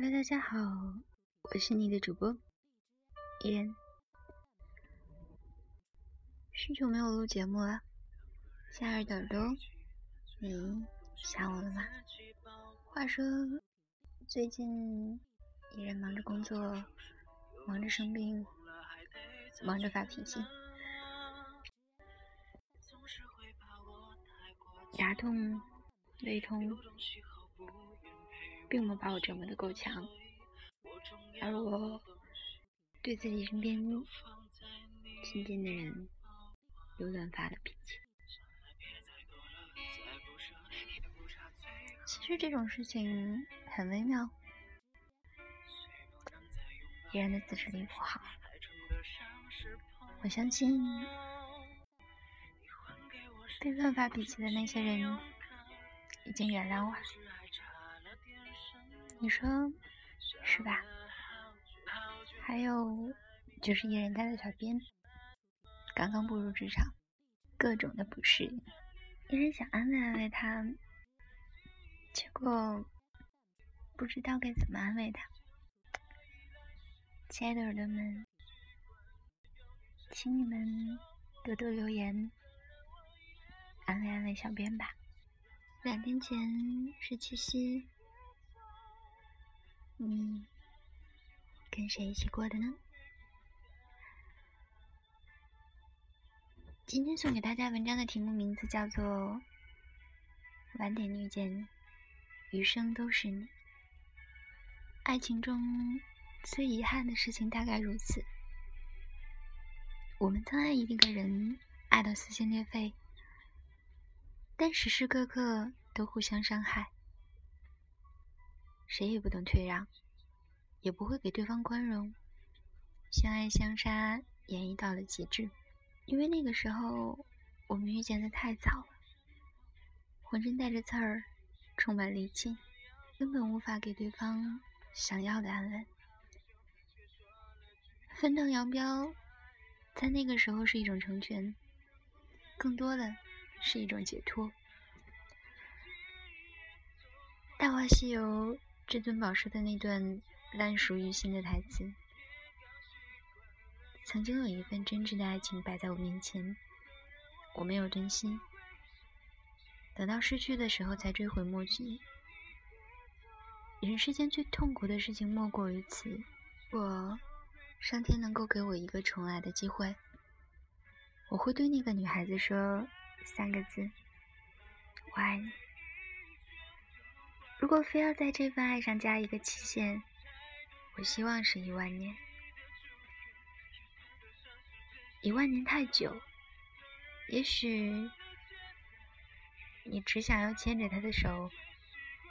Hello，大家好，我是你的主播伊人。许久没有录节目了，夏日耳朵朵，你想我了吗？话说，最近依然忙着工作，忙着生病，忙着发脾气，牙痛、胃痛。并没有把我折磨的够强，而我对自己身边亲近的人有乱发的脾气。其实这种事情很微妙，别人的自制力不好，我相信被乱发脾气的那些人已经原谅我了。你说是吧？还有就是艺人家的小编，刚刚步入职场，各种的不适应。艺人想安慰安慰他，结果不知道该怎么安慰他。亲爱的耳朵们，请你们多多留言，安慰安慰小编吧。两天前是七夕。你跟谁一起过的呢？今天送给大家文章的题目名字叫做《晚点遇见你，余生都是你》。爱情中最遗憾的事情大概如此：我们曾爱一个人，爱到撕心裂肺，但时时刻刻都互相伤害。谁也不懂退让，也不会给对方宽容，相爱相杀演绎到了极致。因为那个时候我们遇见的太早了，浑身带着刺儿，充满戾气，根本无法给对方想要的安稳。分道扬镳，在那个时候是一种成全，更多的是一种解脱。《大话西游》。至尊宝说的那段烂熟于心的台词：“曾经有一份真挚的爱情摆在我面前，我没有珍惜，等到失去的时候才追悔莫及。人世间最痛苦的事情莫过于此。我，上天能够给我一个重来的机会，我会对那个女孩子说三个字：我爱你。”如果非要在这份爱上加一个期限，我希望是一万年。一万年太久，也许你只想要牵着他的手，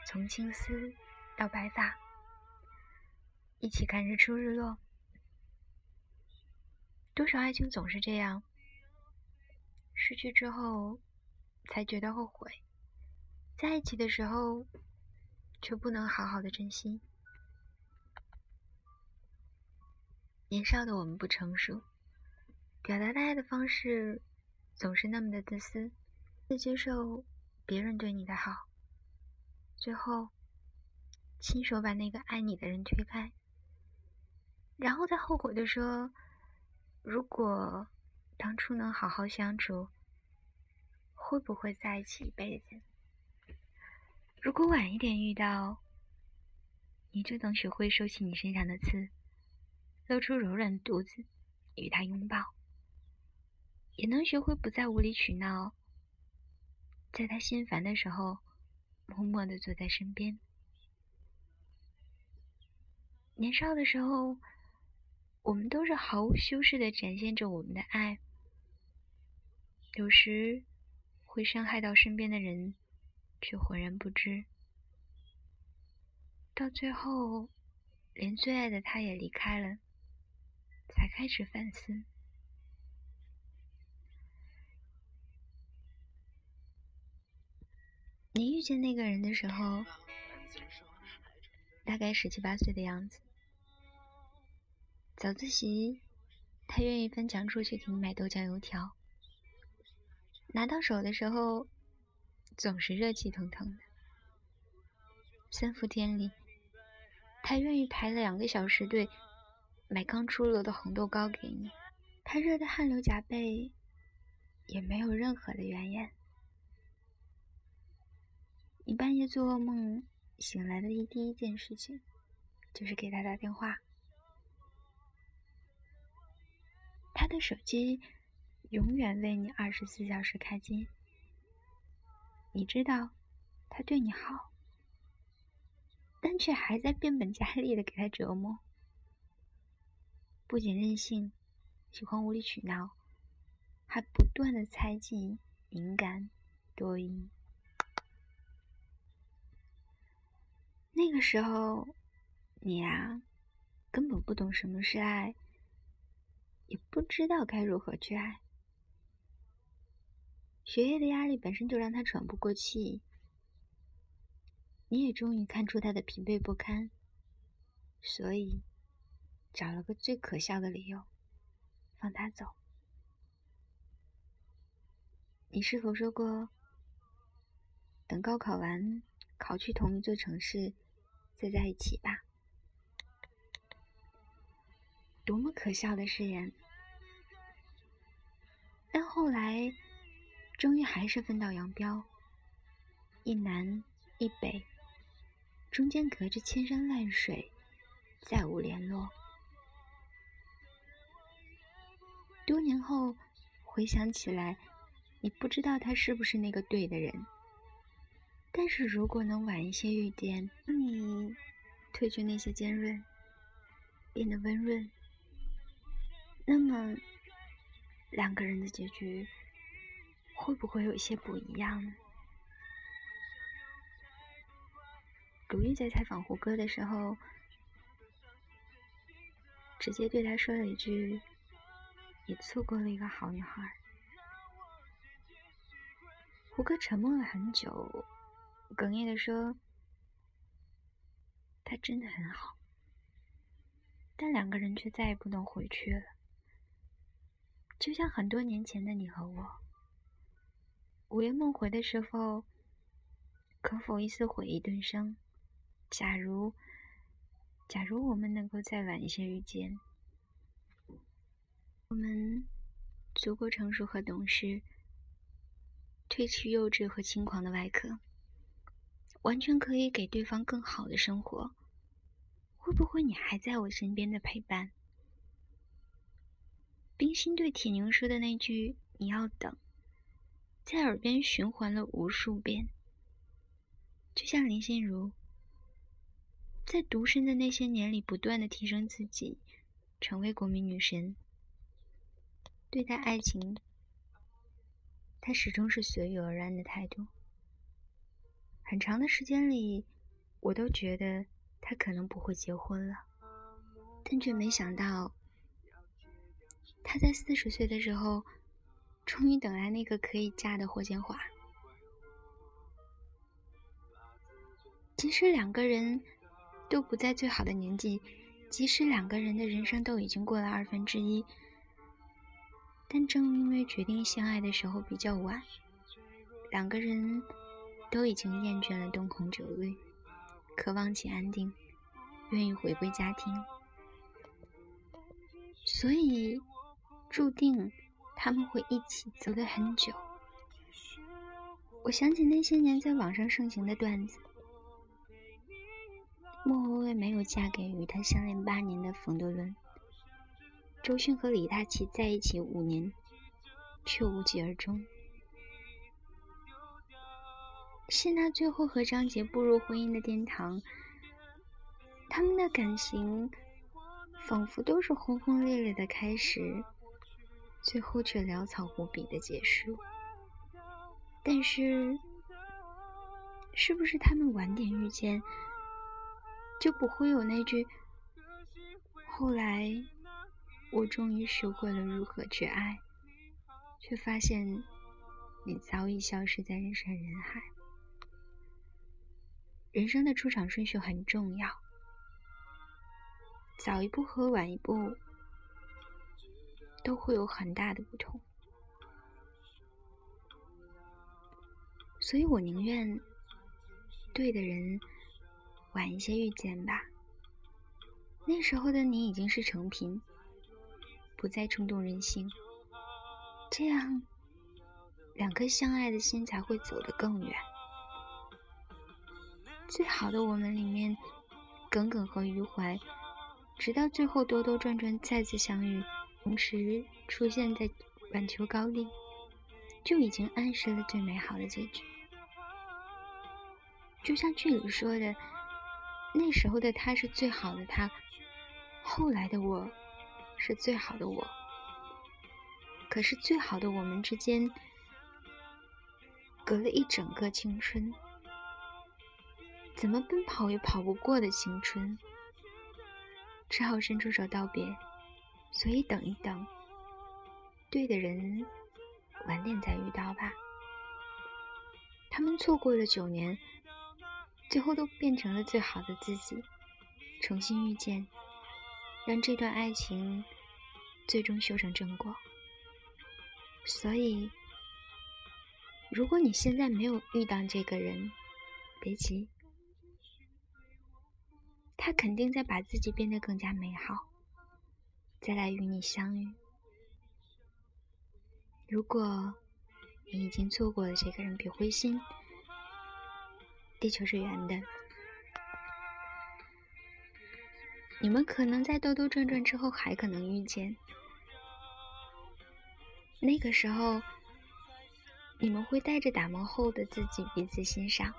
从青丝到白发，一起看日出日落。多少爱情总是这样，失去之后才觉得后悔，在一起的时候。却不能好好的珍惜。年少的我们不成熟，表达爱的方式总是那么的自私，不接受别人对你的好，最后亲手把那个爱你的人推开，然后再后悔的说：“如果当初能好好相处，会不会在一起一辈子？”如果晚一点遇到，你就能学会收起你身上的刺，露出柔软的肚子与他拥抱，也能学会不再无理取闹，在他心烦的时候，默默的坐在身边。年少的时候，我们都是毫无修饰的展现着我们的爱，有时会伤害到身边的人。却浑然不知，到最后，连最爱的他也离开了，才开始反思。你遇见那个人的时候，大概十七八岁的样子。早自习，他愿意翻墙出去给你买豆浆油条，拿到手的时候。总是热气腾腾的。三伏天里，他愿意排两个小时队买刚出炉的红豆糕给你，他热得汗流浃背，也没有任何的怨言。你半夜做噩梦醒来的第一件事情，就是给他打电话。他的手机永远为你二十四小时开机。你知道他对你好，但却还在变本加厉的给他折磨。不仅任性，喜欢无理取闹，还不断的猜忌、敏感、多疑。那个时候，你啊，根本不懂什么是爱，也不知道该如何去爱。学业的压力本身就让他喘不过气，你也终于看出他的疲惫不堪，所以找了个最可笑的理由放他走。你是否说过，等高考完，考去同一座城市？再在一起吧，多么可笑的誓言！但后来，终于还是分道扬镳，一南一北，中间隔着千山万水，再无联络。多年后回想起来，你不知道他是不是那个对的人。但是如果能晚一些遇见，你褪去那些尖锐，变得温润，那么两个人的结局会不会有一些不一样？鲁豫在采访胡歌的时候，直接对他说了一句：“你错过了一个好女孩。”胡歌沉默了很久。哽咽的说：“他真的很好，但两个人却再也不能回去了。就像很多年前的你和我，午夜梦回的时候，可否一丝回忆顿生？假如，假如我们能够再晚一些遇见，我们足够成熟和懂事，褪去幼稚和轻狂的外壳。”完全可以给对方更好的生活，会不会你还在我身边的陪伴？冰心对铁凝说的那句“你要等”，在耳边循环了无数遍。就像林心如，在独身的那些年里，不断的提升自己，成为国民女神。对待爱情，她始终是随遇而安的态度。很长的时间里，我都觉得他可能不会结婚了，但却没想到，他在四十岁的时候，终于等来那个可以嫁的霍建华。即使两个人都不在最好的年纪，即使两个人的人生都已经过了二分之一，但正因为决定相爱的时候比较晚，两个人。都已经厌倦了灯红酒绿，渴望起安定，愿意回归家庭，所以注定他们会一起走得很久。我想起那些年在网上盛行的段子：莫文蔚没有嫁给与他相恋八年的冯德伦，周迅和李大齐在一起五年，却无疾而终。谢娜最后和张杰步入婚姻的殿堂，他们的感情仿佛都是轰轰烈烈的开始，最后却潦草无比的结束。但是，是不是他们晚点遇见，就不会有那句“后来我终于学会了如何去爱，却发现你早已消失在人山人海”。人生的出场顺序很重要，早一步和晚一步都会有很大的不同，所以我宁愿对的人晚一些遇见吧，那时候的你已经是成品，不再冲动任性，这样两颗相爱的心才会走得更远。最好的我们里面，耿耿和余淮，直到最后兜兜转转再次相遇，同时出现在晚秋高地，就已经暗示了最美好的结局。就像剧里说的，那时候的他是最好的他。后来的我，是最好的我。可是最好的我们之间，隔了一整个青春，怎么奔跑也跑不过的青春，只好伸出手道别。所以等一等，对的人，晚点再遇到吧。他们错过了九年，最后都变成了最好的自己，重新遇见。让这段爱情最终修成正果。所以，如果你现在没有遇到这个人，别急，他肯定在把自己变得更加美好，再来与你相遇。如果你已经错过了这个人，别灰心，地球是圆的。你们可能在兜兜转转之后还可能遇见，那个时候，你们会带着打磨后的自己彼此欣赏，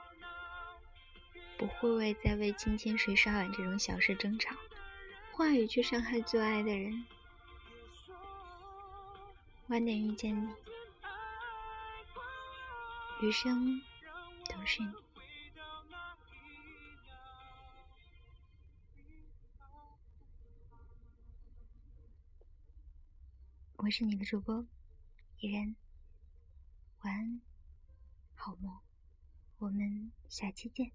不会为再为今天谁刷碗这种小事争吵，话语去伤害最爱的人。晚点遇见你，余生都是你。我是你的主播，伊人，晚安，好梦，我们下期见。